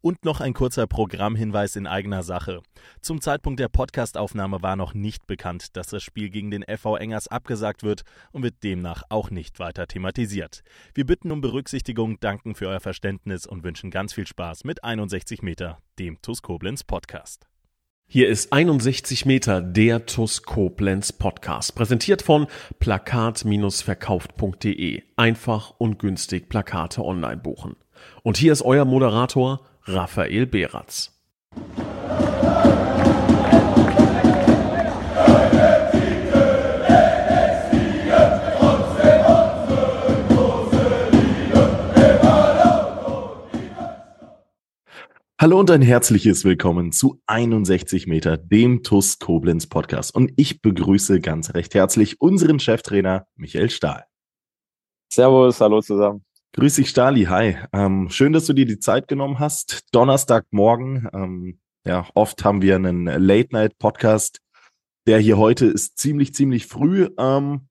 Und noch ein kurzer Programmhinweis in eigener Sache. Zum Zeitpunkt der Podcastaufnahme war noch nicht bekannt, dass das Spiel gegen den FV Engers abgesagt wird und wird demnach auch nicht weiter thematisiert. Wir bitten um Berücksichtigung, danken für euer Verständnis und wünschen ganz viel Spaß mit 61 Meter, dem TUS Koblenz Podcast. Hier ist 61 Meter der TUS Koblenz Podcast, präsentiert von plakat-verkauft.de. Einfach und günstig Plakate online buchen. Und hier ist euer Moderator Raphael Beratz. Hallo und ein herzliches Willkommen zu 61 Meter, dem TUS Koblenz Podcast. Und ich begrüße ganz recht herzlich unseren Cheftrainer Michael Stahl. Servus, hallo zusammen. Grüß dich, Stali. Hi. Ähm, schön, dass du dir die Zeit genommen hast. Donnerstagmorgen. Ähm, ja, oft haben wir einen Late-Night-Podcast. Der hier heute ist ziemlich, ziemlich früh. Ähm,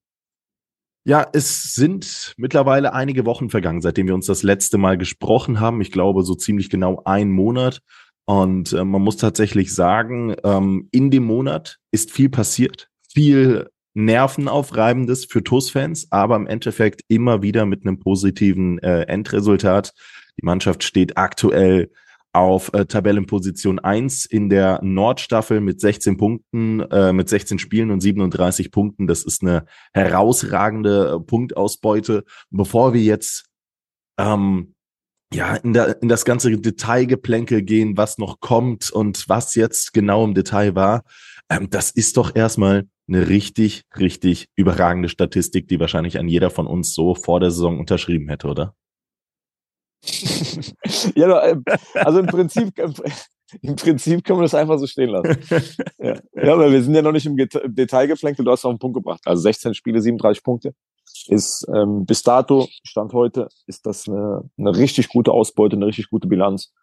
ja, es sind mittlerweile einige Wochen vergangen, seitdem wir uns das letzte Mal gesprochen haben. Ich glaube, so ziemlich genau ein Monat. Und äh, man muss tatsächlich sagen, ähm, in dem Monat ist viel passiert. Viel nervenaufreibendes für TUS-Fans, aber im Endeffekt immer wieder mit einem positiven äh, Endresultat. Die Mannschaft steht aktuell auf äh, Tabellenposition 1 in der Nordstaffel mit 16 Punkten, äh, mit 16 Spielen und 37 Punkten. Das ist eine herausragende äh, Punktausbeute. Bevor wir jetzt ähm, ja, in, der, in das ganze Detailgeplänkel gehen, was noch kommt und was jetzt genau im Detail war, ähm, das ist doch erstmal eine richtig, richtig überragende Statistik, die wahrscheinlich an jeder von uns so vor der Saison unterschrieben hätte, oder? ja, ähm, also im Prinzip, im Prinzip können wir das einfach so stehen lassen. ja. ja, weil wir sind ja noch nicht im Detail geflenkt und du hast auf den Punkt gebracht. Also 16 Spiele, 37 Punkte ist ähm, bis dato, Stand heute, ist das eine, eine richtig gute Ausbeute, eine richtig gute Bilanz.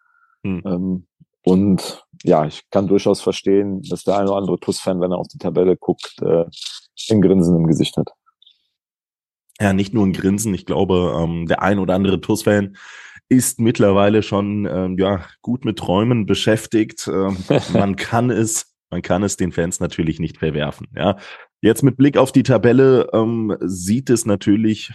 Hm. Ähm, und ja, ich kann durchaus verstehen, dass der eine oder andere TUS-Fan, wenn er auf die Tabelle guckt, äh, ein Grinsen im Gesicht hat. Ja, nicht nur ein Grinsen. Ich glaube, ähm, der ein oder andere TUS-Fan ist mittlerweile schon ähm, ja gut mit Träumen beschäftigt. Ähm, man kann es, man kann es den Fans natürlich nicht verwerfen. Ja, jetzt mit Blick auf die Tabelle ähm, sieht es natürlich.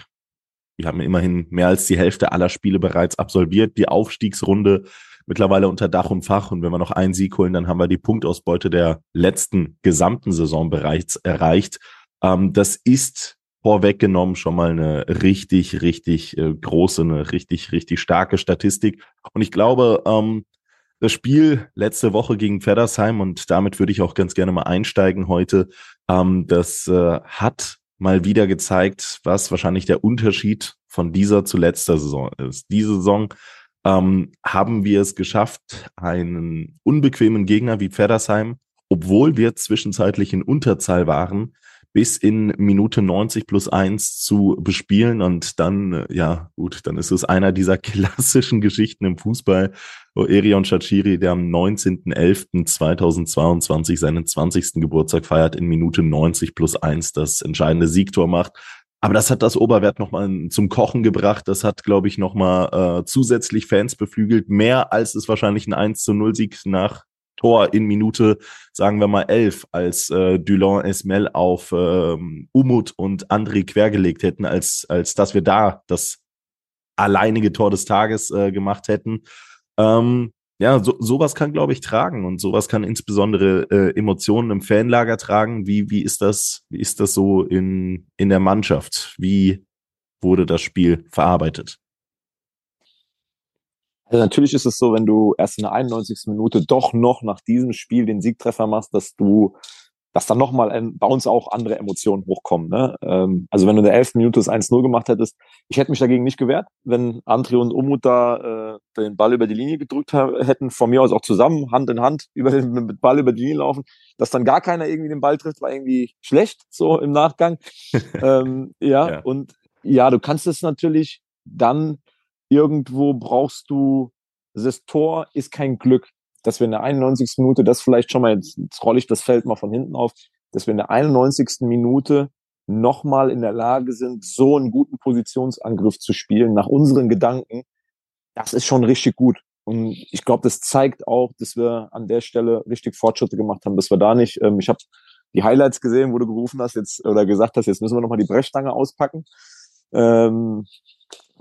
Wir haben immerhin mehr als die Hälfte aller Spiele bereits absolviert. Die Aufstiegsrunde mittlerweile unter Dach und Fach. Und wenn wir noch einen Sieg holen, dann haben wir die Punktausbeute der letzten gesamten Saison bereits erreicht. Ähm, das ist vorweggenommen schon mal eine richtig, richtig äh, große, eine richtig, richtig starke Statistik. Und ich glaube, ähm, das Spiel letzte Woche gegen Feddersheim und damit würde ich auch ganz gerne mal einsteigen heute, ähm, das äh, hat mal wieder gezeigt, was wahrscheinlich der Unterschied von dieser zu letzter Saison ist. Diese Saison ähm, haben wir es geschafft, einen unbequemen Gegner wie Pfeddersheim, obwohl wir zwischenzeitlich in Unterzahl waren, bis in Minute 90 plus eins zu bespielen. Und dann, äh, ja, gut, dann ist es einer dieser klassischen Geschichten im Fußball, wo Erion Shachiri, der am 19.11.2022 seinen 20. Geburtstag feiert, in Minute 90 plus eins das entscheidende Siegtor macht. Aber das hat das Oberwert nochmal zum Kochen gebracht. Das hat, glaube ich, nochmal äh, zusätzlich Fans beflügelt. Mehr als es wahrscheinlich ein 1 zu 0 Sieg nach Tor in Minute, sagen wir mal, 11, als äh, Dulon Esmel auf ähm, Umut und André quergelegt hätten, als, als dass wir da das alleinige Tor des Tages äh, gemacht hätten. Ähm, ja, so, sowas kann, glaube ich, tragen und sowas kann insbesondere äh, Emotionen im Fanlager tragen. Wie, wie ist das, wie ist das so in, in der Mannschaft? Wie wurde das Spiel verarbeitet? Also natürlich ist es so, wenn du erst in der 91. Minute doch noch nach diesem Spiel den Siegtreffer machst, dass du dass dann nochmal bei uns auch andere Emotionen hochkommen. Ne? Ähm, also wenn du in der 11. Minute das 1-0 gemacht hättest, ich hätte mich dagegen nicht gewehrt, wenn André und Umut da äh, den Ball über die Linie gedrückt hätten, von mir aus auch zusammen, Hand in Hand, über den Ball über die Linie laufen, dass dann gar keiner irgendwie den Ball trifft, war irgendwie schlecht, so im Nachgang. ähm, ja, ja, und ja, du kannst es natürlich dann irgendwo brauchst du, das Tor ist kein Glück dass wir in der 91. Minute, das vielleicht schon mal, jetzt, jetzt rolle ich das Feld mal von hinten auf, dass wir in der 91. Minute nochmal in der Lage sind, so einen guten Positionsangriff zu spielen, nach unseren Gedanken, das ist schon richtig gut. Und ich glaube, das zeigt auch, dass wir an der Stelle richtig Fortschritte gemacht haben, dass wir da nicht, ähm, ich habe die Highlights gesehen, wo du gerufen hast jetzt oder gesagt hast, jetzt müssen wir nochmal die Brechstange auspacken. Ähm,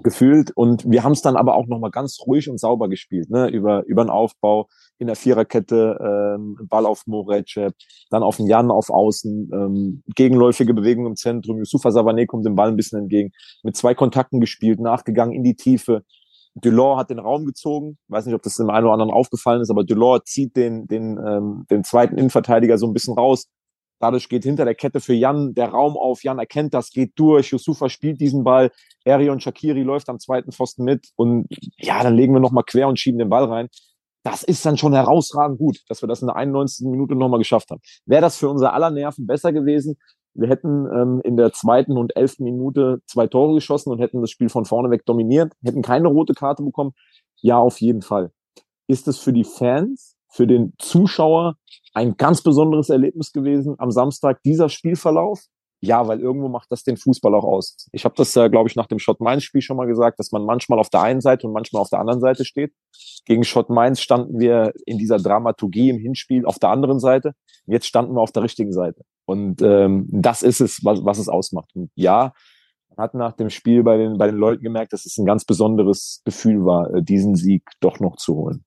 gefühlt. Und wir haben es dann aber auch nochmal ganz ruhig und sauber gespielt, ne? Über, über den Aufbau in der Viererkette, ähm, Ball auf Morecep, dann auf den Jan auf Außen, ähm, gegenläufige Bewegung im Zentrum. Yusufa Savané kommt dem Ball ein bisschen entgegen. Mit zwei Kontakten gespielt, nachgegangen in die Tiefe. Delors hat den Raum gezogen. weiß nicht, ob das dem einen oder anderen aufgefallen ist, aber Delors zieht den, den, ähm, den zweiten Innenverteidiger so ein bisschen raus. Dadurch geht hinter der Kette für Jan der Raum auf. Jan erkennt das, geht durch. Yusufa spielt diesen Ball. Erion Shakiri läuft am zweiten Pfosten mit. Und ja, dann legen wir nochmal quer und schieben den Ball rein. Das ist dann schon herausragend gut, dass wir das in der 91. Minute nochmal geschafft haben. Wäre das für unser aller Nerven besser gewesen? Wir hätten ähm, in der zweiten und elften Minute zwei Tore geschossen und hätten das Spiel von vorne weg dominiert, hätten keine rote Karte bekommen. Ja, auf jeden Fall. Ist es für die Fans, für den Zuschauer ein ganz besonderes Erlebnis gewesen am Samstag, dieser Spielverlauf? Ja, weil irgendwo macht das den Fußball auch aus. Ich habe das ja, glaube ich, nach dem Schott Mainz Spiel schon mal gesagt, dass man manchmal auf der einen Seite und manchmal auf der anderen Seite steht. Gegen Schott Mainz standen wir in dieser Dramaturgie im Hinspiel auf der anderen Seite. Jetzt standen wir auf der richtigen Seite. Und ähm, das ist es, was, was es ausmacht. Und ja, man hat nach dem Spiel bei den, bei den Leuten gemerkt, dass es ein ganz besonderes Gefühl war, äh, diesen Sieg doch noch zu holen.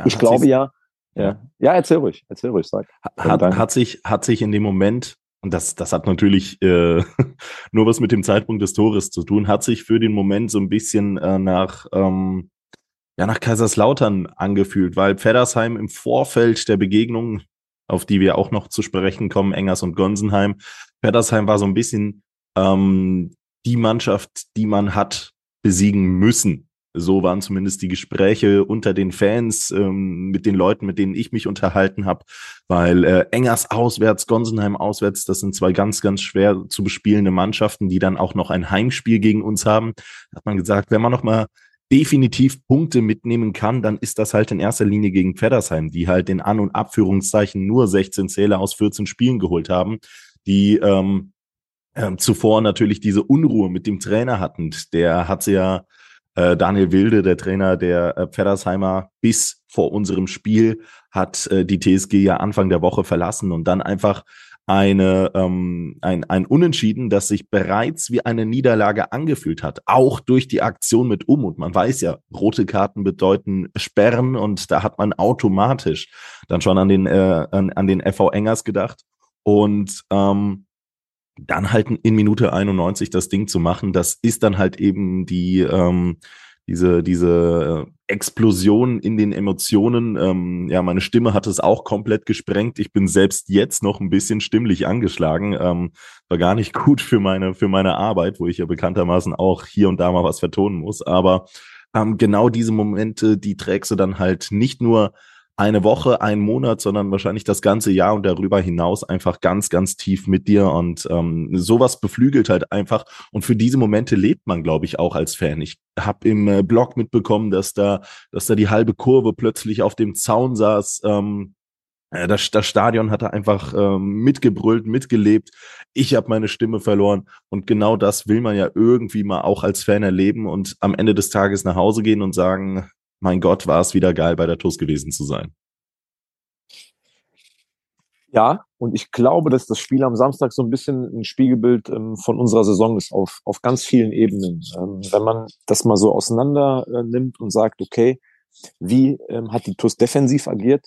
Ja, ich glaube ja, ja, ja, erzähl ruhig, erzähl ruhig, sag. Hat, hat sich, hat sich in dem Moment, und das, das hat natürlich äh, nur was mit dem Zeitpunkt des Tores zu tun, hat sich für den Moment so ein bisschen äh, nach, ähm, ja, nach Kaiserslautern angefühlt, weil Pfeddersheim im Vorfeld der Begegnung, auf die wir auch noch zu sprechen kommen, Engers und Gonsenheim, Pfeddersheim war so ein bisschen ähm, die Mannschaft, die man hat besiegen müssen so waren zumindest die Gespräche unter den Fans, ähm, mit den Leuten, mit denen ich mich unterhalten habe, weil äh, Engers auswärts, Gonsenheim auswärts, das sind zwei ganz, ganz schwer zu bespielende Mannschaften, die dann auch noch ein Heimspiel gegen uns haben. Hat man gesagt, wenn man noch mal definitiv Punkte mitnehmen kann, dann ist das halt in erster Linie gegen Feddersheim, die halt den An- und Abführungszeichen nur 16 Zähler aus 14 Spielen geholt haben, die ähm, äh, zuvor natürlich diese Unruhe mit dem Trainer hatten. Der hat sie ja äh, Daniel Wilde, der Trainer der äh, Pfeddersheimer, bis vor unserem Spiel hat äh, die TSG ja Anfang der Woche verlassen und dann einfach eine, ähm, ein, ein Unentschieden, das sich bereits wie eine Niederlage angefühlt hat, auch durch die Aktion mit Um. Und man weiß ja, rote Karten bedeuten Sperren und da hat man automatisch dann schon an den, äh, an, an den FV Engers gedacht. Und ähm, dann halt in Minute 91 das Ding zu machen, das ist dann halt eben die, ähm, diese, diese äh, Explosion in den Emotionen. Ähm, ja, meine Stimme hat es auch komplett gesprengt. Ich bin selbst jetzt noch ein bisschen stimmlich angeschlagen. Ähm, war gar nicht gut für meine, für meine Arbeit, wo ich ja bekanntermaßen auch hier und da mal was vertonen muss. Aber ähm, genau diese Momente, die trägst du dann halt nicht nur eine Woche, einen Monat, sondern wahrscheinlich das ganze Jahr und darüber hinaus einfach ganz, ganz tief mit dir. Und ähm, sowas beflügelt halt einfach. Und für diese Momente lebt man, glaube ich, auch als Fan. Ich habe im äh, Blog mitbekommen, dass da, dass da die halbe Kurve plötzlich auf dem Zaun saß. Ähm, äh, das, das Stadion hatte einfach ähm, mitgebrüllt, mitgelebt. Ich habe meine Stimme verloren. Und genau das will man ja irgendwie mal auch als Fan erleben und am Ende des Tages nach Hause gehen und sagen, mein Gott, war es wieder geil, bei der TUS gewesen zu sein. Ja, und ich glaube, dass das Spiel am Samstag so ein bisschen ein Spiegelbild ähm, von unserer Saison ist, auf, auf ganz vielen Ebenen. Ähm, wenn man das mal so auseinander äh, nimmt und sagt, okay, wie ähm, hat die TUS defensiv agiert,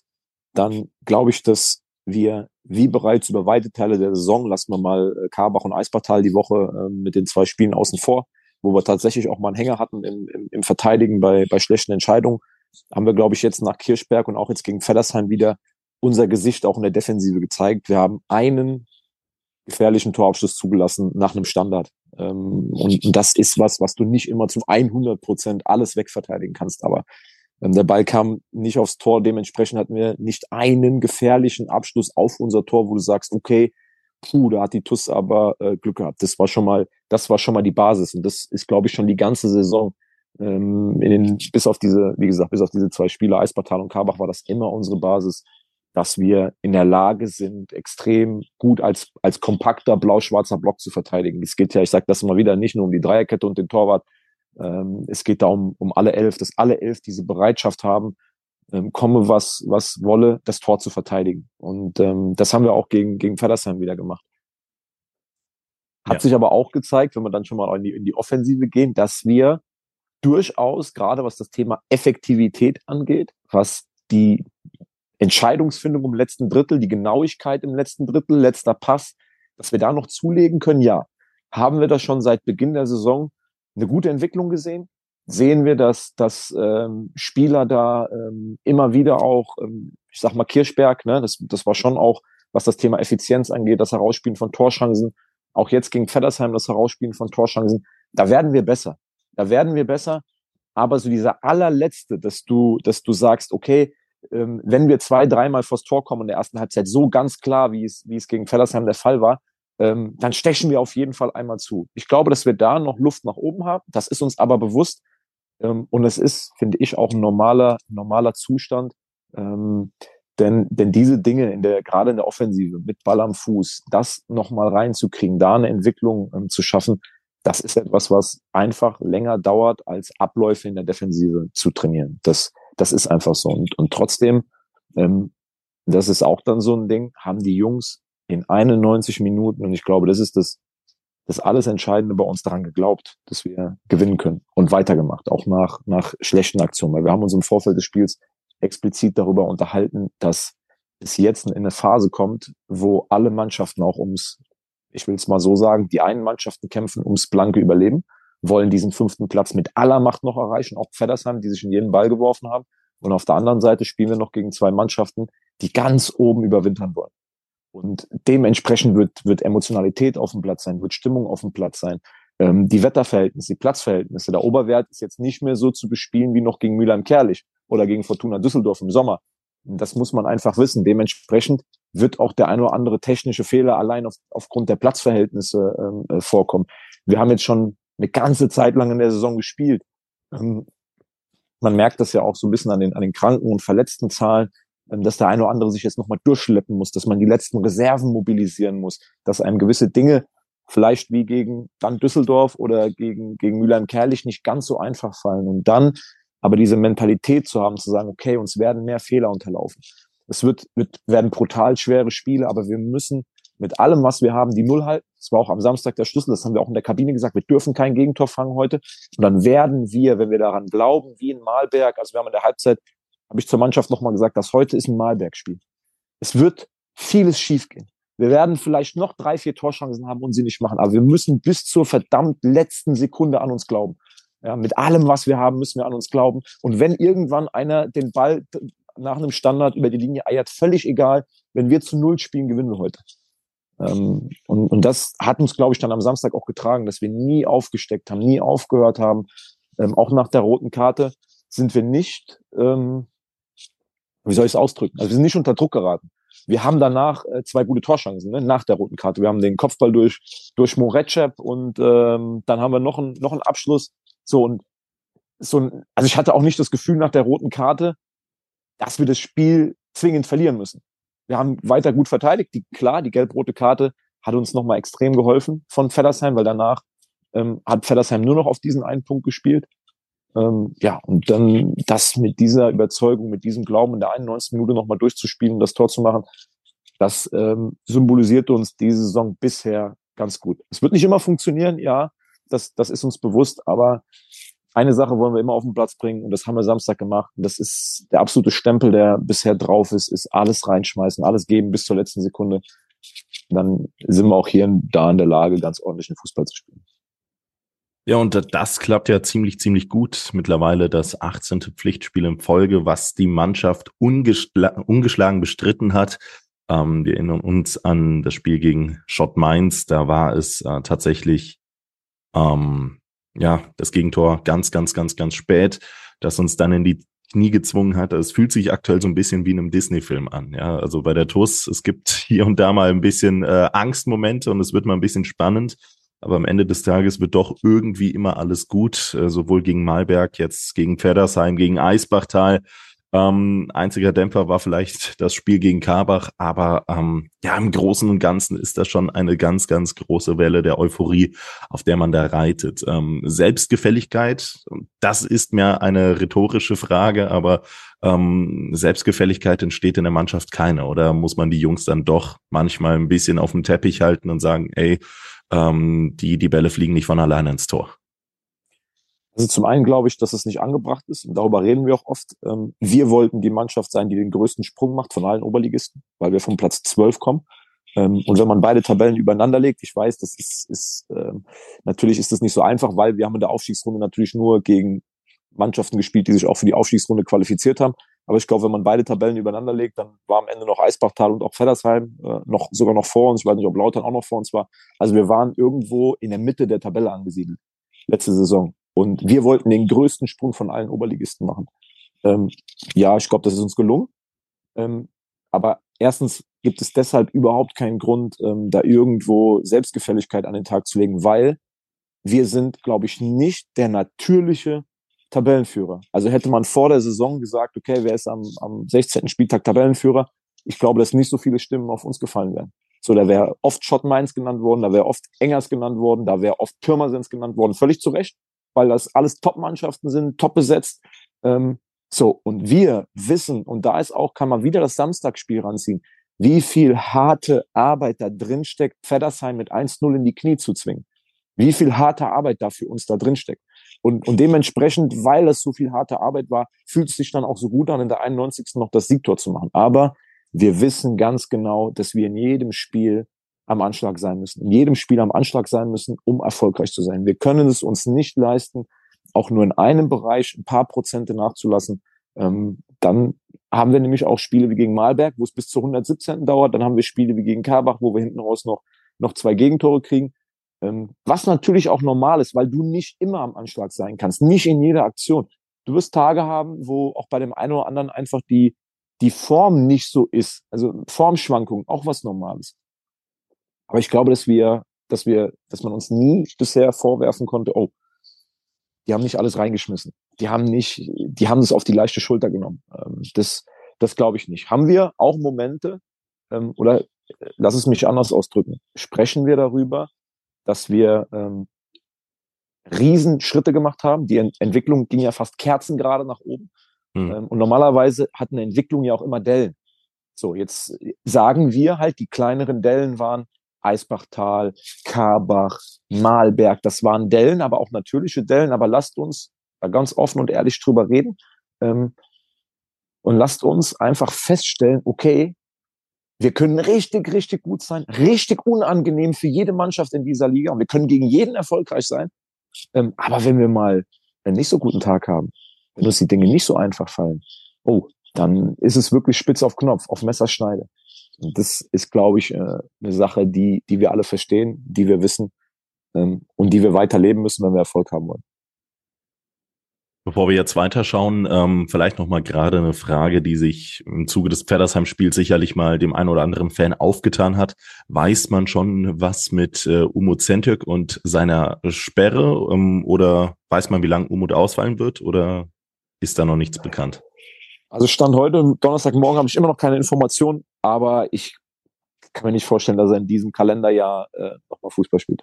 dann glaube ich, dass wir, wie bereits über weite Teile der Saison, lassen wir mal äh, Karbach und Eispartal die Woche äh, mit den zwei Spielen außen vor, wo wir tatsächlich auch mal einen Hänger hatten im, im, im Verteidigen bei, bei schlechten Entscheidungen, haben wir, glaube ich, jetzt nach Kirchberg und auch jetzt gegen Feddersheim wieder unser Gesicht auch in der Defensive gezeigt. Wir haben einen gefährlichen Torabschluss zugelassen nach einem Standard. Ähm, und, und, das ist was, was du nicht immer zu 100 Prozent alles wegverteidigen kannst. Aber ähm, der Ball kam nicht aufs Tor. Dementsprechend hatten wir nicht einen gefährlichen Abschluss auf unser Tor, wo du sagst, okay, puh, da hat die TUS aber äh, Glück gehabt. Das war schon mal, das war schon mal die Basis. Und das ist, glaube ich, schon die ganze Saison. Ähm, in den, bis auf diese, wie gesagt, bis auf diese zwei Spiele, Eispartal und Karbach, war das immer unsere Basis, dass wir in der Lage sind, extrem gut als, als kompakter blau-schwarzer Block zu verteidigen. Es geht ja, ich sage das immer wieder, nicht nur um die Dreierkette und den Torwart, Ähm, es geht da um, um alle elf, dass alle elf diese Bereitschaft haben, komme was, was wolle, das Tor zu verteidigen. Und ähm, das haben wir auch gegen, gegen Feddersheim wieder gemacht. Hat ja. sich aber auch gezeigt, wenn wir dann schon mal in die, in die Offensive gehen, dass wir durchaus, gerade was das Thema Effektivität angeht, was die Entscheidungsfindung im letzten Drittel, die Genauigkeit im letzten Drittel, letzter Pass, dass wir da noch zulegen können, ja. Haben wir das schon seit Beginn der Saison eine gute Entwicklung gesehen? Sehen wir, dass, dass ähm, Spieler da ähm, immer wieder auch, ähm, ich sag mal Kirschberg, ne, das, das war schon auch, was das Thema Effizienz angeht, das Herausspielen von Torschancen, auch jetzt gegen Feddersheim das Herausspielen von Torschancen, da werden wir besser. Da werden wir besser. Aber so dieser allerletzte, dass du, dass du sagst, okay, ähm, wenn wir zwei, dreimal vors Tor kommen in der ersten Halbzeit, so ganz klar, wie es, wie es gegen Fellersheim der Fall war, ähm, dann stechen wir auf jeden Fall einmal zu. Ich glaube, dass wir da noch Luft nach oben haben. Das ist uns aber bewusst. Ähm, und es ist, finde ich, auch ein normaler, normaler Zustand. Ähm, denn, denn diese Dinge in der, gerade in der Offensive mit Ball am Fuß, das nochmal reinzukriegen, da eine Entwicklung ähm, zu schaffen, das ist etwas, was einfach länger dauert, als Abläufe in der Defensive zu trainieren. Das, das ist einfach so. Und, und trotzdem, ähm, das ist auch dann so ein Ding, haben die Jungs in 91 Minuten, und ich glaube, das ist das, das alles Entscheidende bei uns daran geglaubt, dass wir gewinnen können und weitergemacht, auch nach, nach schlechten Aktionen. Weil wir haben uns im Vorfeld des Spiels explizit darüber unterhalten, dass es jetzt in eine Phase kommt, wo alle Mannschaften auch ums, ich will es mal so sagen, die einen Mannschaften kämpfen ums blanke Überleben wollen diesen fünften Platz mit aller Macht noch erreichen, auch Feddersheim, die sich in jeden Ball geworfen haben. Und auf der anderen Seite spielen wir noch gegen zwei Mannschaften, die ganz oben überwintern wollen. Und dementsprechend wird, wird Emotionalität auf dem Platz sein, wird Stimmung auf dem Platz sein. Ähm, die Wetterverhältnisse, die Platzverhältnisse, der Oberwert ist jetzt nicht mehr so zu bespielen wie noch gegen Mülheim-Kerlich oder gegen Fortuna Düsseldorf im Sommer. Das muss man einfach wissen. Dementsprechend wird auch der ein oder andere technische Fehler allein auf, aufgrund der Platzverhältnisse ähm, äh, vorkommen. Wir haben jetzt schon eine ganze Zeit lang in der Saison gespielt. Ähm, man merkt das ja auch so ein bisschen an den, an den Kranken- und verletzten Zahlen, dass der eine oder andere sich jetzt nochmal durchschleppen muss, dass man die letzten Reserven mobilisieren muss, dass einem gewisse Dinge vielleicht wie gegen dann Düsseldorf oder gegen, gegen Mülheim-Kerlich nicht ganz so einfach fallen. Und dann aber diese Mentalität zu haben, zu sagen, okay, uns werden mehr Fehler unterlaufen. Es wird, wird, werden brutal schwere Spiele, aber wir müssen mit allem, was wir haben, die Null halten. Das war auch am Samstag der Schlüssel, das haben wir auch in der Kabine gesagt, wir dürfen kein Gegentor fangen heute. Und dann werden wir, wenn wir daran glauben, wie in Malberg, also wir haben in der Halbzeit, habe ich zur Mannschaft nochmal gesagt, dass heute ist ein Malberg-Spiel. Es wird vieles schiefgehen. Wir werden vielleicht noch drei, vier Torchancen haben und sie nicht machen, aber wir müssen bis zur verdammt letzten Sekunde an uns glauben. Ja, mit allem, was wir haben, müssen wir an uns glauben. Und wenn irgendwann einer den Ball nach einem Standard über die Linie eiert, völlig egal. Wenn wir zu Null spielen, gewinnen wir heute. Ähm, und, und das hat uns, glaube ich, dann am Samstag auch getragen, dass wir nie aufgesteckt haben, nie aufgehört haben. Ähm, auch nach der roten Karte sind wir nicht, ähm, wie soll ich es ausdrücken? Also wir sind nicht unter Druck geraten. Wir haben danach äh, zwei gute Torchancen, ne, nach der roten Karte. Wir haben den Kopfball durch, durch Morecep und ähm, dann haben wir noch, ein, noch einen Abschluss. So und so ein, also ich hatte auch nicht das Gefühl nach der roten Karte, dass wir das Spiel zwingend verlieren müssen wir haben weiter gut verteidigt. Die, klar, die gelb-rote Karte hat uns nochmal extrem geholfen von Feddersheim, weil danach ähm, hat Feddersheim nur noch auf diesen einen Punkt gespielt. Ähm, ja, und dann das mit dieser Überzeugung, mit diesem Glauben in der 91. Minute nochmal durchzuspielen, das Tor zu machen, das ähm, symbolisiert uns diese Saison bisher ganz gut. Es wird nicht immer funktionieren, ja, das, das ist uns bewusst, aber eine Sache wollen wir immer auf den Platz bringen und das haben wir Samstag gemacht. Und das ist der absolute Stempel, der bisher drauf ist, ist alles reinschmeißen, alles geben bis zur letzten Sekunde. dann sind wir auch hier da in der Lage, ganz ordentlichen Fußball zu spielen. Ja, und das klappt ja ziemlich, ziemlich gut. Mittlerweile das 18. Pflichtspiel in Folge, was die Mannschaft ungeschl ungeschlagen bestritten hat. Ähm, wir erinnern uns an das Spiel gegen Schott Mainz. Da war es äh, tatsächlich ähm, ja, das Gegentor ganz, ganz, ganz, ganz spät, das uns dann in die Knie gezwungen hat. Es fühlt sich aktuell so ein bisschen wie in einem Disney-Film an. Ja, also bei der TUS, es gibt hier und da mal ein bisschen äh, Angstmomente und es wird mal ein bisschen spannend. Aber am Ende des Tages wird doch irgendwie immer alles gut, äh, sowohl gegen Malberg, jetzt gegen Pferdersheim, gegen Eisbachtal. Ähm, einziger Dämpfer war vielleicht das Spiel gegen Karbach, aber ähm, ja, im Großen und Ganzen ist das schon eine ganz, ganz große Welle der Euphorie, auf der man da reitet. Ähm, Selbstgefälligkeit, das ist mir eine rhetorische Frage, aber ähm, Selbstgefälligkeit entsteht in der Mannschaft keine, oder muss man die Jungs dann doch manchmal ein bisschen auf dem Teppich halten und sagen, ey, ähm, die, die Bälle fliegen nicht von alleine ins Tor? Also zum einen glaube ich, dass es nicht angebracht ist und darüber reden wir auch oft. Ähm, wir wollten die Mannschaft sein, die den größten Sprung macht von allen Oberligisten, weil wir vom Platz 12 kommen. Ähm, und wenn man beide Tabellen übereinander legt, ich weiß, das ist, ist ähm, natürlich ist das nicht so einfach, weil wir haben in der Aufstiegsrunde natürlich nur gegen Mannschaften gespielt, die sich auch für die Aufstiegsrunde qualifiziert haben. Aber ich glaube, wenn man beide Tabellen übereinander legt, dann war am Ende noch Eisbachtal und auch Feddersheim äh, noch sogar noch vor uns. Ich weiß nicht, ob Lautern auch noch vor uns war. Also wir waren irgendwo in der Mitte der Tabelle angesiedelt letzte Saison. Und wir wollten den größten Sprung von allen Oberligisten machen. Ähm, ja, ich glaube, das ist uns gelungen. Ähm, aber erstens gibt es deshalb überhaupt keinen Grund, ähm, da irgendwo Selbstgefälligkeit an den Tag zu legen, weil wir sind, glaube ich, nicht der natürliche Tabellenführer. Also hätte man vor der Saison gesagt, okay, wer ist am, am 16. Spieltag Tabellenführer? Ich glaube, dass nicht so viele Stimmen auf uns gefallen wären. So, da wäre oft Schott Mainz genannt worden, da wäre oft Engers genannt worden, da wäre oft Pirmasens genannt worden, völlig zu Recht weil das alles Top-Mannschaften sind, top besetzt. Ähm, so, und wir wissen, und da ist auch, kann man wieder das Samstagsspiel ranziehen, wie viel harte Arbeit da drin steckt, Feddersheim mit 1-0 in die Knie zu zwingen. Wie viel harte Arbeit da für uns da drin steckt. Und, und dementsprechend, weil es so viel harte Arbeit war, fühlt es sich dann auch so gut an, in der 91. noch das Siegtor zu machen. Aber wir wissen ganz genau, dass wir in jedem Spiel am Anschlag sein müssen, in jedem Spiel am Anschlag sein müssen, um erfolgreich zu sein. Wir können es uns nicht leisten, auch nur in einem Bereich ein paar Prozente nachzulassen. Ähm, dann haben wir nämlich auch Spiele wie gegen Malberg, wo es bis zur 117. dauert. Dann haben wir Spiele wie gegen Karbach, wo wir hinten raus noch, noch zwei Gegentore kriegen. Ähm, was natürlich auch normal ist, weil du nicht immer am Anschlag sein kannst, nicht in jeder Aktion. Du wirst Tage haben, wo auch bei dem einen oder anderen einfach die, die Form nicht so ist. Also Formschwankungen, auch was Normales. Aber ich glaube, dass wir, dass wir, dass man uns nie bisher vorwerfen konnte, oh, die haben nicht alles reingeschmissen. Die haben nicht, die haben es auf die leichte Schulter genommen. Ähm, das, das glaube ich nicht. Haben wir auch Momente, ähm, oder äh, lass es mich anders ausdrücken, sprechen wir darüber, dass wir ähm, Riesenschritte gemacht haben. Die Entwicklung ging ja fast kerzengerade nach oben. Mhm. und normalerweise hat eine Entwicklung ja auch immer Dellen. So, jetzt sagen wir halt, die kleineren Dellen waren Eisbachtal, Karbach, Malberg. Das waren Dellen, aber auch natürliche Dellen. Aber lasst uns da ganz offen und ehrlich drüber reden. Ähm, und lasst uns einfach feststellen, okay, wir können richtig, richtig gut sein, richtig unangenehm für jede Mannschaft in dieser Liga und wir können gegen jeden erfolgreich sein. Ähm, aber wenn wir mal einen nicht so guten Tag haben, wenn uns die Dinge nicht so einfach fallen, oh, dann ist es wirklich spitz auf Knopf, auf Messerschneide. Und das ist, glaube ich, äh, eine Sache, die, die wir alle verstehen, die wir wissen ähm, und die wir weiterleben müssen, wenn wir Erfolg haben wollen. Bevor wir jetzt weiterschauen, ähm, vielleicht noch mal gerade eine Frage, die sich im Zuge des Pfeddersheim-Spiels sicherlich mal dem einen oder anderen Fan aufgetan hat. Weiß man schon was mit äh, Umut Zentürk und seiner Sperre ähm, oder weiß man, wie lange Umut ausfallen wird oder ist da noch nichts bekannt? Also Stand heute, Donnerstagmorgen, habe ich immer noch keine Informationen, aber ich kann mir nicht vorstellen, dass er in diesem Kalenderjahr äh, nochmal Fußball spielt.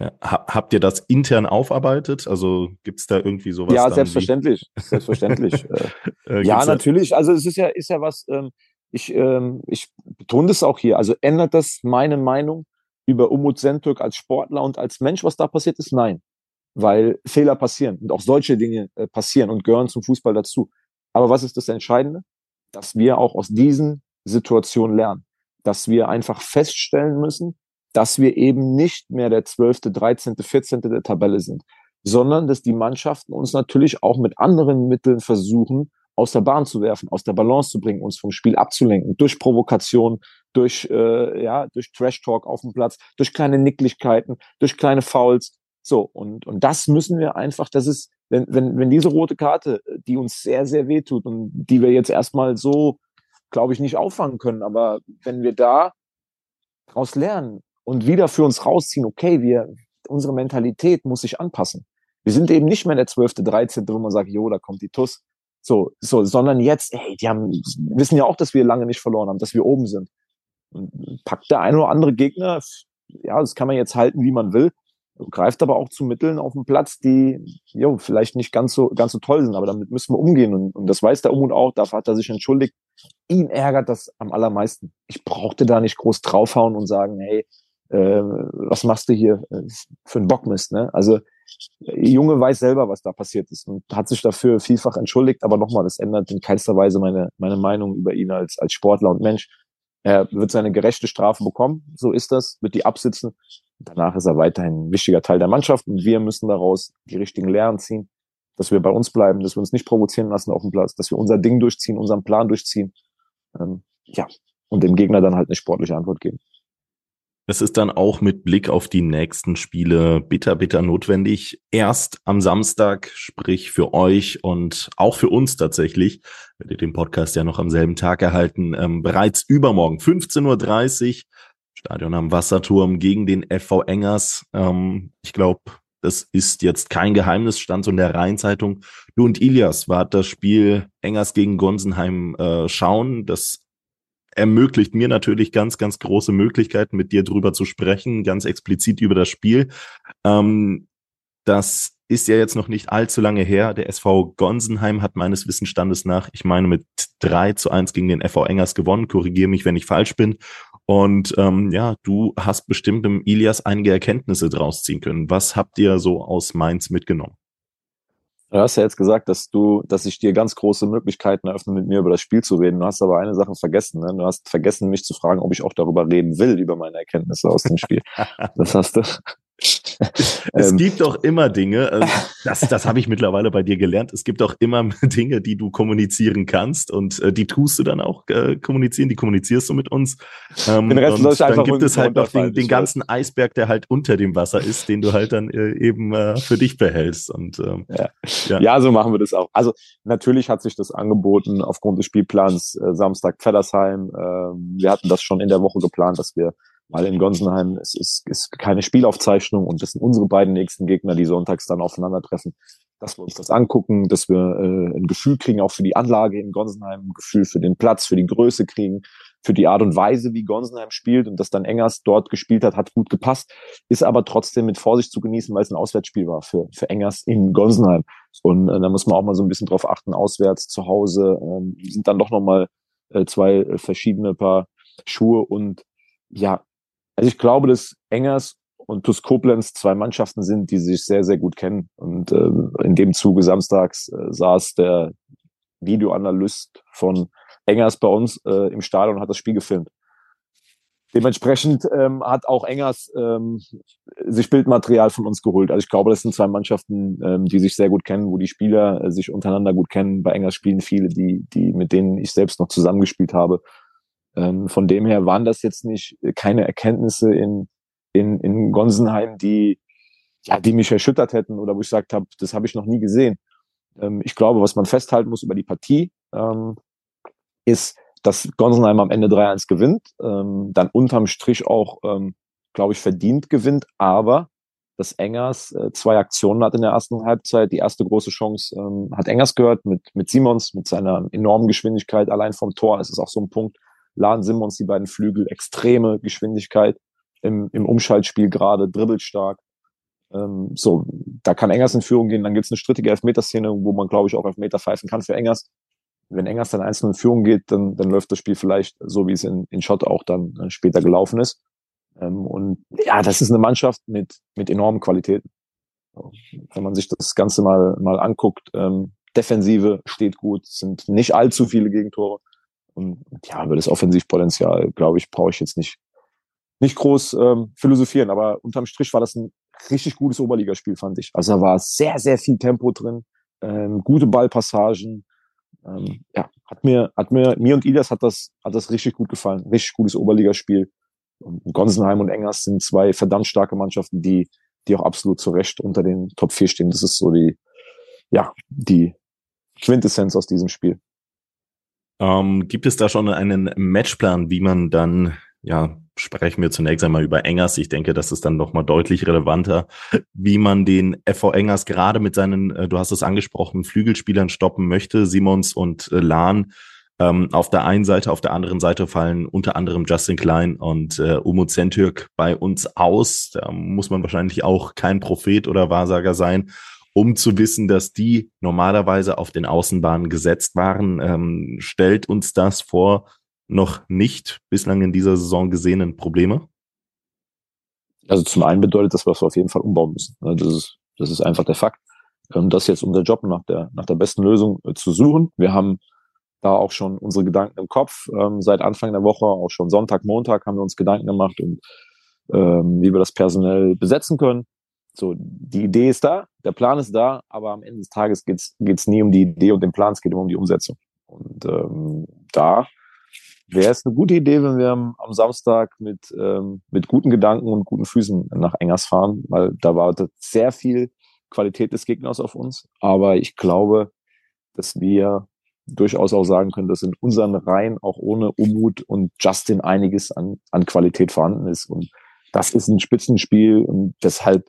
Ja. Habt ihr das intern aufarbeitet? Also gibt es da irgendwie sowas? Ja, selbstverständlich. Wie? Selbstverständlich. äh, äh ja, natürlich. Also es ist ja, ist ja was, ähm, ich, ähm, ich betone das auch hier. Also ändert das meine Meinung über Umut Sentürk als Sportler und als Mensch, was da passiert ist? Nein. Weil Fehler passieren und auch solche Dinge äh, passieren und gehören zum Fußball dazu. Aber was ist das Entscheidende? Dass wir auch aus diesen Situationen lernen. Dass wir einfach feststellen müssen, dass wir eben nicht mehr der 12., 13., 14. der Tabelle sind, sondern dass die Mannschaften uns natürlich auch mit anderen Mitteln versuchen, aus der Bahn zu werfen, aus der Balance zu bringen, uns vom Spiel abzulenken, durch Provokation, durch, äh, ja, durch Trash-Talk auf dem Platz, durch kleine Nicklichkeiten, durch kleine Fouls. So, und, und das müssen wir einfach, das ist, wenn, wenn, wenn diese rote Karte, die uns sehr, sehr wehtut und die wir jetzt erstmal so, glaube ich, nicht auffangen können, aber wenn wir da daraus lernen und wieder für uns rausziehen, okay, wir, unsere Mentalität muss sich anpassen. Wir sind eben nicht mehr der 12., 13., wo man sagt, jo, da kommt die TUS, So, so, sondern jetzt, ey, die haben, wissen ja auch, dass wir lange nicht verloren haben, dass wir oben sind. Und packt der ein oder andere Gegner, ja, das kann man jetzt halten, wie man will, greift aber auch zu Mitteln auf dem Platz, die, jo, vielleicht nicht ganz so, ganz so toll sind, aber damit müssen wir umgehen. Und, und das weiß der Umut auch, dafür hat er sich entschuldigt. Ihn ärgert das am allermeisten. Ich brauchte da nicht groß draufhauen und sagen, hey, äh, was machst du hier äh, für einen Bockmist, ne? Also, Junge weiß selber, was da passiert ist und hat sich dafür vielfach entschuldigt. Aber nochmal, das ändert in keinster Weise meine, meine Meinung über ihn als, als Sportler und Mensch. Er wird seine gerechte Strafe bekommen. So ist das. Wird die absitzen. Danach ist er weiterhin ein wichtiger Teil der Mannschaft und wir müssen daraus die richtigen Lehren ziehen, dass wir bei uns bleiben, dass wir uns nicht provozieren lassen auf dem Platz, dass wir unser Ding durchziehen, unseren Plan durchziehen. Ähm, ja, und dem Gegner dann halt eine sportliche Antwort geben. Es ist dann auch mit Blick auf die nächsten Spiele bitter, bitter notwendig. Erst am Samstag, sprich für euch und auch für uns tatsächlich, werdet ihr den Podcast ja noch am selben Tag erhalten, ähm, bereits übermorgen, 15.30 Uhr, Stadion am Wasserturm gegen den FV Engers. Ähm, ich glaube, das ist jetzt kein Geheimnis, stand so in der Rheinzeitung. Du und Ilias war das Spiel Engers gegen Gonsenheim äh, schauen. Das ermöglicht mir natürlich ganz, ganz große Möglichkeiten, mit dir drüber zu sprechen, ganz explizit über das Spiel. Ähm, das ist ja jetzt noch nicht allzu lange her. Der SV Gonsenheim hat meines Wissensstandes nach, ich meine, mit 3 zu 1 gegen den FV Engers gewonnen. Korrigiere mich, wenn ich falsch bin. Und ähm, ja, du hast bestimmt im Ilias einige Erkenntnisse draus ziehen können. Was habt ihr so aus Mainz mitgenommen? Du hast ja jetzt gesagt, dass du, dass ich dir ganz große Möglichkeiten eröffne, mit mir über das Spiel zu reden. Du hast aber eine Sache vergessen. Ne? Du hast vergessen, mich zu fragen, ob ich auch darüber reden will, über meine Erkenntnisse aus dem Spiel. Das hast du. Es ähm, gibt doch immer Dinge, äh, das, das habe ich mittlerweile bei dir gelernt, es gibt auch immer Dinge, die du kommunizieren kannst und äh, die tust du dann auch äh, kommunizieren, die kommunizierst du mit uns. Ähm, den Rest und dann gibt es halt noch den, den ganzen Eisberg, der halt unter dem Wasser ist, den du halt dann äh, eben äh, für dich behältst. Und, ähm, ja. Ja. ja. so machen wir das auch. Also natürlich hat sich das angeboten aufgrund des Spielplans äh, Samstag Feddersheim. Äh, wir hatten das schon in der Woche geplant, dass wir weil in Gonsenheim es ist, ist keine Spielaufzeichnung und das sind unsere beiden nächsten Gegner, die sonntags dann aufeinandertreffen, dass wir uns das angucken, dass wir äh, ein Gefühl kriegen auch für die Anlage in Gonsenheim, ein Gefühl für den Platz, für die Größe kriegen, für die Art und Weise, wie Gonsenheim spielt und dass dann Engers dort gespielt hat, hat gut gepasst, ist aber trotzdem mit Vorsicht zu genießen, weil es ein Auswärtsspiel war für, für Engers in Gonsenheim. Und äh, da muss man auch mal so ein bisschen drauf achten, auswärts, zu Hause, ähm, sind dann doch nochmal äh, zwei äh, verschiedene Paar Schuhe und ja, also ich glaube, dass Engers und TuS Koblenz zwei Mannschaften sind, die sich sehr, sehr gut kennen. Und äh, in dem Zuge samstags äh, saß der Videoanalyst von Engers bei uns äh, im Stadion und hat das Spiel gefilmt. Dementsprechend ähm, hat auch Engers ähm, sich Bildmaterial von uns geholt. Also ich glaube, das sind zwei Mannschaften, ähm, die sich sehr gut kennen, wo die Spieler äh, sich untereinander gut kennen. Bei Engers spielen viele, die, die mit denen ich selbst noch zusammengespielt habe. Ähm, von dem her waren das jetzt nicht äh, keine Erkenntnisse in, in, in Gonsenheim, die, ja, die mich erschüttert hätten oder wo ich gesagt habe, das habe ich noch nie gesehen. Ähm, ich glaube, was man festhalten muss über die Partie, ähm, ist, dass Gonsenheim am Ende 3-1 gewinnt, ähm, dann unterm Strich auch, ähm, glaube ich, verdient gewinnt, aber dass Engers äh, zwei Aktionen hat in der ersten Halbzeit. Die erste große Chance ähm, hat Engers gehört mit, mit Simons, mit seiner enormen Geschwindigkeit allein vom Tor. Es ist auch so ein Punkt, Laden Simmons die beiden Flügel, extreme Geschwindigkeit im, im Umschaltspiel gerade, dribbelstark. Ähm, so, da kann Engers in Führung gehen. Dann gibt's eine strittige Elfmeterszene, wo man, glaube ich, auch Elfmeter pfeifen kann für Engers. Wenn Engers dann einzeln in Führung geht, dann, dann läuft das Spiel vielleicht so, wie es in, in Schott auch dann äh, später gelaufen ist. Ähm, und ja, das ist eine Mannschaft mit, mit enormen Qualitäten. Wenn man sich das Ganze mal, mal anguckt, ähm, Defensive steht gut, sind nicht allzu viele Gegentore. Und ja, über das Offensivpotenzial, glaube ich, brauche ich jetzt nicht, nicht groß ähm, philosophieren. Aber unterm Strich war das ein richtig gutes Oberligaspiel, fand ich. Also da war sehr, sehr viel Tempo drin, ähm, gute Ballpassagen. Ähm, ja, hat mir, hat mir, mir und Ilias hat das, hat das richtig gut gefallen. Richtig gutes Oberligaspiel. Und Gonsenheim und Engers sind zwei verdammt starke Mannschaften, die, die auch absolut zu Recht unter den Top 4 stehen. Das ist so die, ja, die Quintessenz aus diesem Spiel. Ähm, gibt es da schon einen Matchplan, wie man dann ja sprechen wir zunächst einmal über Engers. Ich denke, das ist dann nochmal deutlich relevanter, wie man den FV Engers gerade mit seinen, äh, du hast es angesprochen, Flügelspielern stoppen möchte. Simons und äh, Lahn ähm, auf der einen Seite, auf der anderen Seite fallen unter anderem Justin Klein und äh, Umut Sentürk bei uns aus. Da muss man wahrscheinlich auch kein Prophet oder Wahrsager sein, um zu wissen, dass die normalerweise auf den Außenbahnen gesetzt waren. Ähm, stellt uns das vor noch nicht bislang in dieser Saison gesehenen Probleme? Also zum einen bedeutet das, was wir auf jeden Fall umbauen müssen. Das ist, das ist einfach der Fakt. Ähm, das ist jetzt unser Job, nach der, nach der besten Lösung äh, zu suchen. Wir haben da auch schon unsere Gedanken im Kopf. Ähm, seit Anfang der Woche, auch schon Sonntag, Montag, haben wir uns Gedanken gemacht, und, ähm, wie wir das personell besetzen können. So, die Idee ist da, der Plan ist da, aber am Ende des Tages geht's geht's nie um die Idee und den Plan, es geht immer um die Umsetzung. Und ähm, da wäre es eine gute Idee, wenn wir am, am Samstag mit, ähm, mit guten Gedanken und guten Füßen nach Engers fahren, weil da wartet sehr viel Qualität des Gegners auf uns. Aber ich glaube, dass wir durchaus auch sagen können, dass in unseren Reihen auch ohne Umut und Justin einiges an, an Qualität vorhanden ist. Und das ist ein Spitzenspiel und deshalb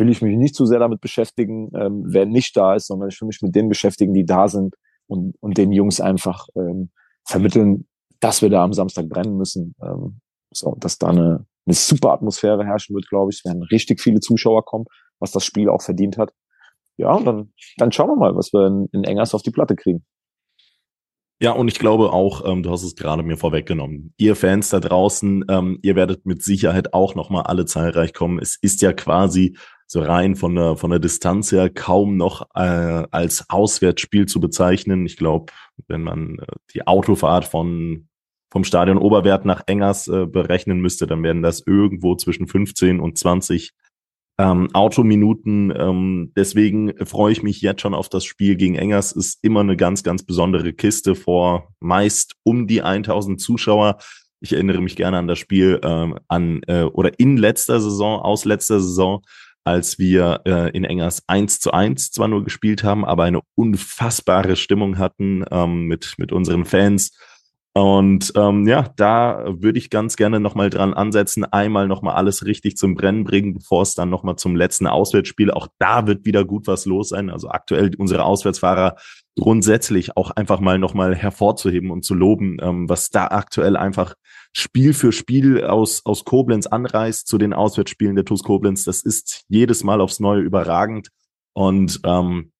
will ich mich nicht zu sehr damit beschäftigen, ähm, wer nicht da ist, sondern ich will mich mit denen beschäftigen, die da sind und, und den Jungs einfach ähm, vermitteln, dass wir da am Samstag brennen müssen. Ähm, so, dass da eine, eine super Atmosphäre herrschen wird, glaube ich. Es werden richtig viele Zuschauer kommen, was das Spiel auch verdient hat. Ja, und dann, dann schauen wir mal, was wir in, in Engers auf die Platte kriegen. Ja, und ich glaube auch, ähm, du hast es gerade mir vorweggenommen. Ihr Fans da draußen, ähm, ihr werdet mit Sicherheit auch nochmal alle zahlreich kommen. Es ist ja quasi so rein von der, von der Distanz her kaum noch äh, als Auswärtsspiel zu bezeichnen. Ich glaube, wenn man äh, die Autofahrt von vom Stadion Oberwert nach Engers äh, berechnen müsste, dann werden das irgendwo zwischen 15 und 20 ähm, Autominuten. Ähm, deswegen freue ich mich jetzt schon auf das Spiel gegen Engers. Ist immer eine ganz, ganz besondere Kiste vor meist um die 1000 Zuschauer. Ich erinnere mich gerne an das Spiel ähm, an äh, oder in letzter Saison, aus letzter Saison, als wir äh, in Engers 1 zu 1 zwar nur gespielt haben, aber eine unfassbare Stimmung hatten ähm, mit, mit unseren Fans und ähm, ja, da würde ich ganz gerne nochmal dran ansetzen, einmal nochmal alles richtig zum Brennen bringen, bevor es dann nochmal zum letzten Auswärtsspiel. Auch da wird wieder gut was los sein. Also aktuell unsere Auswärtsfahrer grundsätzlich auch einfach mal nochmal hervorzuheben und zu loben, ähm, was da aktuell einfach Spiel für Spiel aus, aus Koblenz anreißt zu den Auswärtsspielen der TuS Koblenz. Das ist jedes Mal aufs Neue überragend. Und ähm,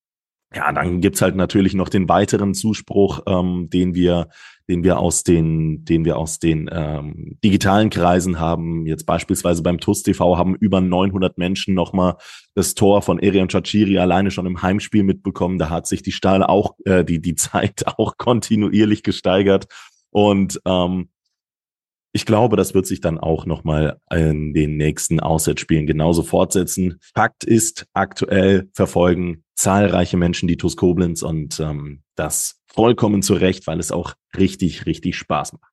ja, dann gibt's halt natürlich noch den weiteren Zuspruch, ähm, den wir den wir aus den, den wir aus den ähm, digitalen Kreisen haben. Jetzt beispielsweise beim TUS TV haben über 900 Menschen nochmal das Tor von Erian Chachiri alleine schon im Heimspiel mitbekommen. Da hat sich die Stahl auch, äh, die, die Zeit auch kontinuierlich gesteigert. Und ähm, ich glaube, das wird sich dann auch nochmal in den nächsten Auswärtsspielen genauso fortsetzen. Fakt ist, aktuell verfolgen zahlreiche Menschen die TuS Koblenz und ähm, das vollkommen zu Recht, weil es auch richtig, richtig Spaß macht.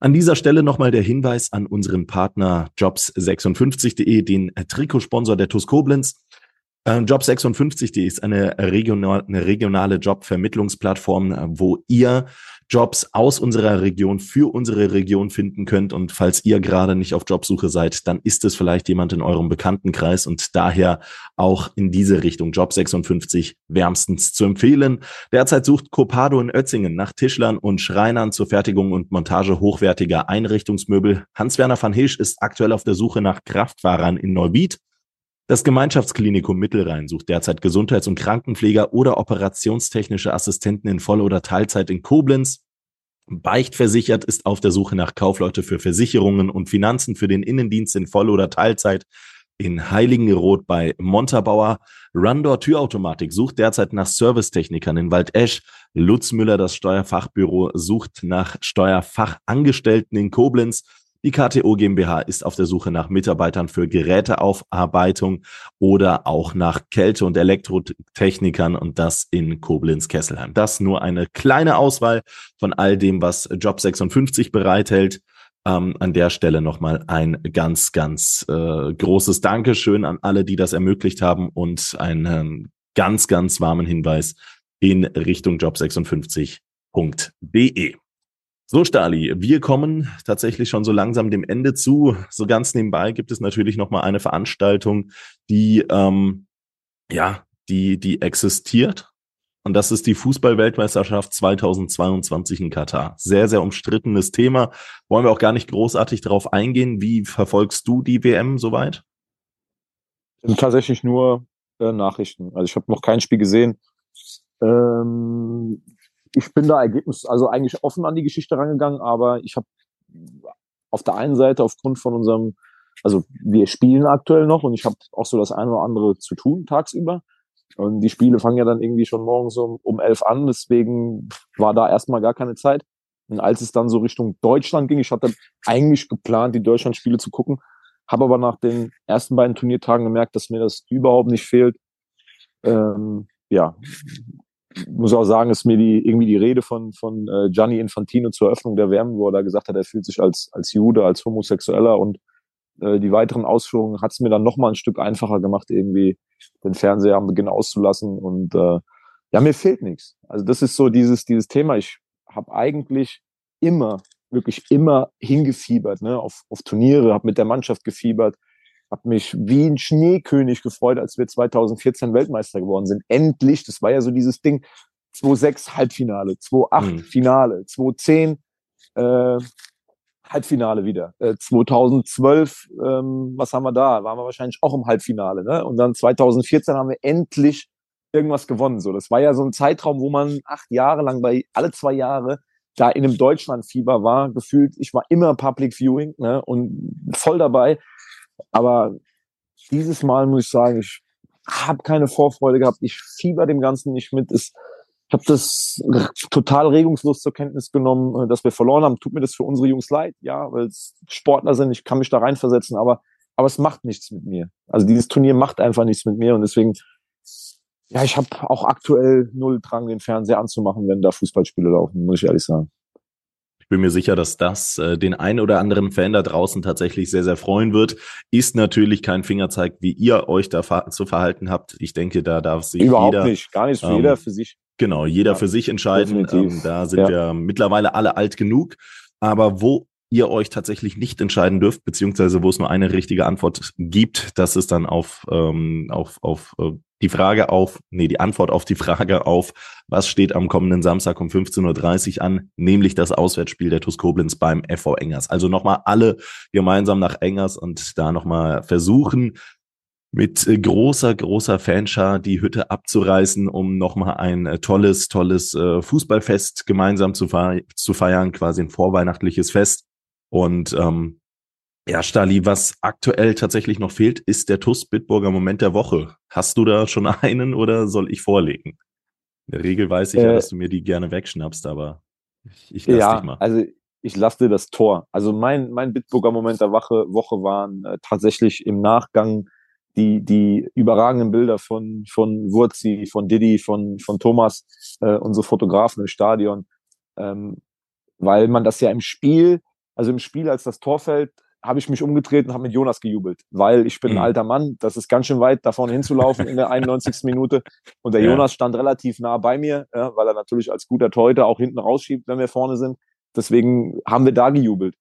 An dieser Stelle nochmal der Hinweis an unseren Partner jobs56.de, den Trikotsponsor der TuS Koblenz. Äh, Job56.de ist eine, regional, eine regionale Jobvermittlungsplattform, äh, wo ihr Jobs aus unserer Region für unsere Region finden könnt. Und falls ihr gerade nicht auf Jobsuche seid, dann ist es vielleicht jemand in eurem Bekanntenkreis und daher auch in diese Richtung Job 56 wärmstens zu empfehlen. Derzeit sucht Copado in Ötzingen nach Tischlern und Schreinern zur Fertigung und Montage hochwertiger Einrichtungsmöbel. Hans-Werner van Hilsch ist aktuell auf der Suche nach Kraftfahrern in Neuwied. Das Gemeinschaftsklinikum Mittelrhein sucht derzeit Gesundheits- und Krankenpfleger oder operationstechnische Assistenten in Voll- oder Teilzeit in Koblenz. Beichtversichert ist auf der Suche nach Kaufleute für Versicherungen und Finanzen für den Innendienst in Voll- oder Teilzeit in Heiligenroth bei Montabauer. Rundor Türautomatik sucht derzeit nach Servicetechnikern in Waldesch. Lutz Müller, das Steuerfachbüro, sucht nach Steuerfachangestellten in Koblenz. Die KTO GmbH ist auf der Suche nach Mitarbeitern für Geräteaufarbeitung oder auch nach Kälte- und Elektrotechnikern und das in Koblenz-Kesselheim. Das nur eine kleine Auswahl von all dem, was Job 56 bereithält. Ähm, an der Stelle nochmal ein ganz, ganz äh, großes Dankeschön an alle, die das ermöglicht haben und einen ganz, ganz warmen Hinweis in Richtung job56.de. So, Stali, wir kommen tatsächlich schon so langsam dem Ende zu. So ganz nebenbei gibt es natürlich noch mal eine Veranstaltung, die ähm, ja, die die existiert und das ist die Fußball-Weltmeisterschaft 2022 in Katar. Sehr, sehr umstrittenes Thema. Wollen wir auch gar nicht großartig darauf eingehen. Wie verfolgst du die WM soweit? Tatsächlich nur äh, Nachrichten. Also ich habe noch kein Spiel gesehen. Ähm, ich bin da Ergebnis, also eigentlich offen an die Geschichte rangegangen, aber ich habe auf der einen Seite aufgrund von unserem, also wir spielen aktuell noch und ich habe auch so das eine oder andere zu tun tagsüber. Und die Spiele fangen ja dann irgendwie schon morgens um, um elf an, deswegen war da erstmal gar keine Zeit. Und als es dann so Richtung Deutschland ging, ich hatte eigentlich geplant, die Deutschland-Spiele zu gucken, habe aber nach den ersten beiden Turniertagen gemerkt, dass mir das überhaupt nicht fehlt. Ähm, ja, muss auch sagen, ist mir die irgendwie die Rede von von äh, Gianni Infantino zur Eröffnung der WM, wo er da gesagt hat, er fühlt sich als als Jude, als Homosexueller und äh, die weiteren Ausführungen hat es mir dann noch mal ein Stück einfacher gemacht, irgendwie den Fernseher am Beginn auszulassen und äh, ja, mir fehlt nichts. Also das ist so dieses dieses Thema. Ich habe eigentlich immer wirklich immer hingefiebert, ne, auf, auf Turniere, habe mit der Mannschaft gefiebert, habe mich wie ein Schneekönig gefreut, als wir 2014 Weltmeister geworden sind. Endlich, das war ja so dieses Ding, 2-6 Halbfinale, 2-8 mhm. Finale, 2-10 äh, Halbfinale wieder. Äh, 2012, ähm, was haben wir da? Waren wir wahrscheinlich auch im Halbfinale. Ne? Und dann 2014 haben wir endlich irgendwas gewonnen. So, das war ja so ein Zeitraum, wo man acht Jahre lang bei alle zwei Jahre da in einem Deutschlandfieber war. Gefühlt, ich war immer Public Viewing ne? und voll dabei. Aber dieses Mal muss ich sagen, ich habe keine Vorfreude gehabt. Ich fieber dem Ganzen nicht mit. Ich habe das total regungslos zur Kenntnis genommen, äh, dass wir verloren haben. Tut mir das für unsere Jungs leid, ja, weil es Sportler sind. Ich kann mich da reinversetzen, aber aber es macht nichts mit mir. Also dieses Turnier macht einfach nichts mit mir und deswegen ja, ich habe auch aktuell null Drang, den Fernseher anzumachen, wenn da Fußballspiele laufen, muss ich ehrlich sagen. Ich bin mir sicher, dass das äh, den ein oder anderen Fan da draußen tatsächlich sehr, sehr freuen wird. Ist natürlich kein Fingerzeig, wie ihr euch da ver zu verhalten habt. Ich denke, da darf sich Überhaupt jeder, nicht, gar nicht. Für ähm, jeder für sich. Genau, jeder ja, für sich entscheiden. Ähm, da sind ja. wir mittlerweile alle alt genug. Aber wo ihr euch tatsächlich nicht entscheiden dürft, beziehungsweise wo es nur eine richtige Antwort gibt, das ist dann auf, ähm, auf, auf äh, die Frage auf, nee, die Antwort auf die Frage auf, was steht am kommenden Samstag um 15.30 Uhr an, nämlich das Auswärtsspiel der TuS Koblenz beim FV Engers. Also nochmal alle gemeinsam nach Engers und da nochmal versuchen, mit großer, großer Fanschar die Hütte abzureißen, um nochmal ein äh, tolles, tolles äh, Fußballfest gemeinsam zu, feiern, quasi ein vorweihnachtliches Fest. Und ähm, ja, Stali, was aktuell tatsächlich noch fehlt, ist der TUS Bitburger Moment der Woche. Hast du da schon einen oder soll ich vorlegen? In der Regel weiß ich äh, ja, dass du mir die gerne wegschnappst, aber ich, ich lass ja, dich mal. Also ich lasse dir das Tor. Also mein, mein Bitburger Moment der Woche, Woche waren äh, tatsächlich im Nachgang die, die überragenden Bilder von, von Wurzi, von Didi, von, von Thomas, äh, unsere Fotografen im Stadion. Ähm, weil man das ja im Spiel, also im Spiel, als das Tor fällt, habe ich mich umgedreht und habe mit Jonas gejubelt, weil ich bin mhm. ein alter Mann, das ist ganz schön weit, da vorne hinzulaufen in der 91. Minute. Und der ja. Jonas stand relativ nah bei mir, ja, weil er natürlich als guter Torhüter auch hinten rausschiebt, wenn wir vorne sind. Deswegen haben wir da gejubelt.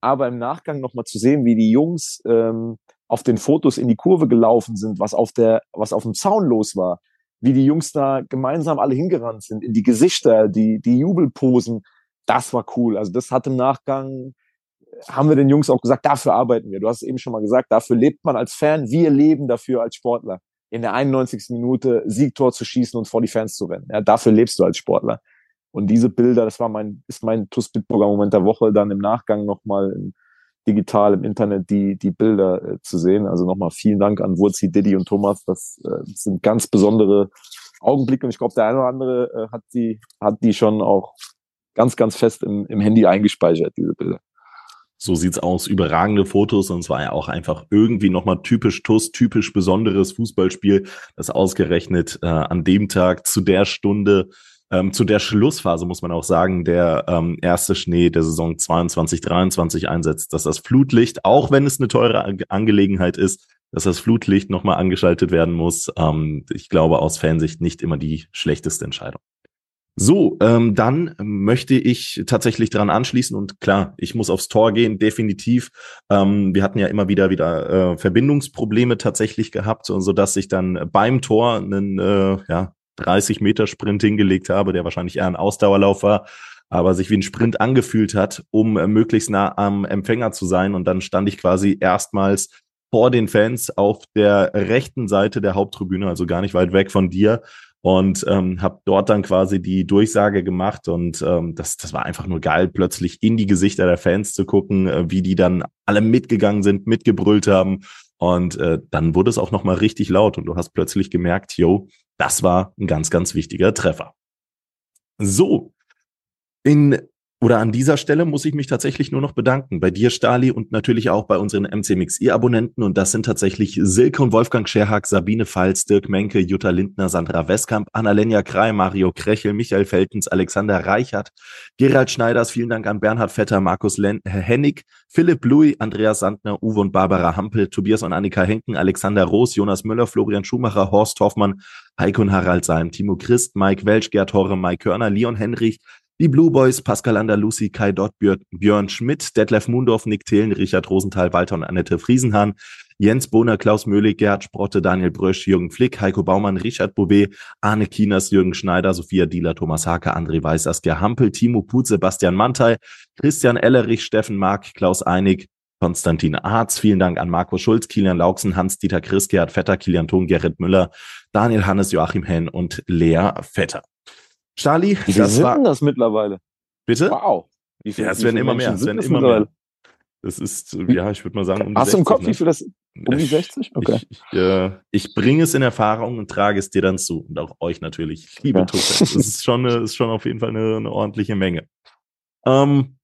Aber im Nachgang nochmal zu sehen, wie die Jungs ähm, auf den Fotos in die Kurve gelaufen sind, was auf der, was auf dem Zaun los war, wie die Jungs da gemeinsam alle hingerannt sind, in die Gesichter, die, die Jubelposen, das war cool. Also das hat im Nachgang haben wir den Jungs auch gesagt, dafür arbeiten wir. Du hast es eben schon mal gesagt, dafür lebt man als Fan. Wir leben dafür als Sportler. In der 91. Minute Siegtor zu schießen und vor die Fans zu rennen. Ja, dafür lebst du als Sportler. Und diese Bilder, das war mein, ist mein TuS Bitburger Moment der Woche, dann im Nachgang nochmal digital im Internet die, die Bilder äh, zu sehen. Also nochmal vielen Dank an Wurzi, Diddy und Thomas. Das äh, sind ganz besondere Augenblicke und ich glaube, der eine oder andere äh, hat die, hat die schon auch ganz, ganz fest im, im Handy eingespeichert, diese Bilder. So sieht's aus. Überragende Fotos. Und es war ja auch einfach irgendwie nochmal typisch TUS, typisch besonderes Fußballspiel, das ausgerechnet äh, an dem Tag zu der Stunde, ähm, zu der Schlussphase, muss man auch sagen, der ähm, erste Schnee der Saison 22, 23 einsetzt, dass das Flutlicht, auch wenn es eine teure Angelegenheit ist, dass das Flutlicht nochmal angeschaltet werden muss. Ähm, ich glaube aus Fansicht nicht immer die schlechteste Entscheidung. So, ähm, dann möchte ich tatsächlich daran anschließen und klar, ich muss aufs Tor gehen, definitiv. Ähm, wir hatten ja immer wieder wieder äh, Verbindungsprobleme tatsächlich gehabt, so dass ich dann beim Tor einen äh, ja, 30 Meter Sprint hingelegt habe, der wahrscheinlich eher ein Ausdauerlauf war, aber sich wie ein Sprint angefühlt hat, um äh, möglichst nah am Empfänger zu sein. Und dann stand ich quasi erstmals vor den Fans auf der rechten Seite der Haupttribüne, also gar nicht weit weg von dir und ähm, habe dort dann quasi die Durchsage gemacht und ähm, das, das war einfach nur geil, plötzlich in die Gesichter der Fans zu gucken, äh, wie die dann alle mitgegangen sind, mitgebrüllt haben und äh, dann wurde es auch nochmal richtig laut und du hast plötzlich gemerkt, yo, das war ein ganz, ganz wichtiger Treffer. So, in oder an dieser Stelle muss ich mich tatsächlich nur noch bedanken bei dir, Stali, und natürlich auch bei unseren MCMXI-Abonnenten. Und das sind tatsächlich Silke und Wolfgang Scherhack, Sabine Pfalz, Dirk Menke, Jutta Lindner, Sandra Westkamp, Annalenja Krei, Mario Krechel, Michael Feltens, Alexander Reichert, Gerald Schneiders, vielen Dank an Bernhard Vetter, Markus Len Hennig, Philipp Louis, Andreas Sandner, Uwe und Barbara Hampel, Tobias und Annika Henken, Alexander Roos, Jonas Müller, Florian Schumacher, Horst Hoffmann, Heiko und Harald Salm, Timo Christ, Mike Welsch, Gerd Horre, Mike Körner, Leon Henrich, die Blue Boys, Pascal Andalusi, Kai Dott, Björn Schmidt, Detlef Mundorf, Nick Thelen, Richard Rosenthal, Walter und Annette Friesenhahn, Jens Bohner, Klaus Möhlig, Gerhard Sprotte, Daniel Brösch, Jürgen Flick, Heiko Baumann, Richard Bouvet, Arne Kieners, Jürgen Schneider, Sophia Dieler, Thomas Hake, André Weiß, Askia Hampel, Timo Put, Sebastian Mantei, Christian Ellerich, Steffen Mark, Klaus Einig, Konstantin Arz, vielen Dank an Markus Schulz, Kilian Lauksen, Hans-Dieter Chris, Gerhard Vetter, Kilian Thun, Gerrit Müller, Daniel Hannes, Joachim Henn und Lea Vetter. Charlie, Wie das sind war, das mittlerweile? Bitte? Wow. Wie viel, ja, es werden immer mehr. Es werden immer mehr. Das ist, ja, ich würde mal sagen, um die Hast 60, du im Kopf, ne? wie viel das? Um die 60? Okay. Ich, ich, äh, ich bringe es in Erfahrung und trage es dir dann zu. Und auch euch natürlich. liebe ja. Das ist schon, eine, ist schon auf jeden Fall eine, eine ordentliche Menge. Ähm,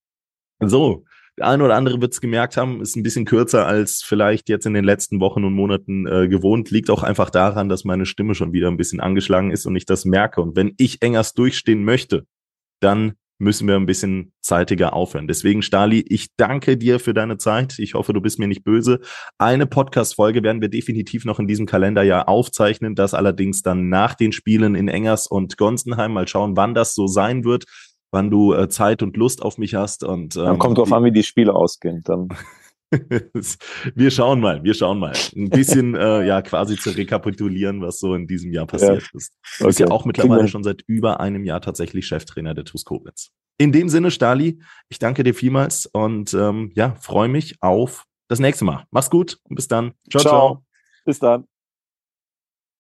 so, eine oder andere wird es gemerkt haben, ist ein bisschen kürzer als vielleicht jetzt in den letzten Wochen und Monaten äh, gewohnt. Liegt auch einfach daran, dass meine Stimme schon wieder ein bisschen angeschlagen ist und ich das merke. Und wenn ich engers durchstehen möchte, dann müssen wir ein bisschen zeitiger aufhören. Deswegen, Stali, ich danke dir für deine Zeit. Ich hoffe, du bist mir nicht böse. Eine Podcast-Folge werden wir definitiv noch in diesem Kalenderjahr aufzeichnen. Das allerdings dann nach den Spielen in Engers und Gonsenheim. Mal schauen, wann das so sein wird, wann du äh, Zeit und Lust auf mich hast. Und, ähm, dann kommt drauf an, wie die Spiele ausgehen. Dann. wir schauen mal, wir schauen mal. Ein bisschen, äh, ja, quasi zu rekapitulieren, was so in diesem Jahr passiert ja. ist. Du okay. bist ja auch mittlerweile schon seit über einem Jahr tatsächlich Cheftrainer der TuS Koblenz. In dem Sinne, Stali, ich danke dir vielmals und ähm, ja, freue mich auf das nächste Mal. Mach's gut und bis dann. Ciao, ciao. ciao. Bis dann.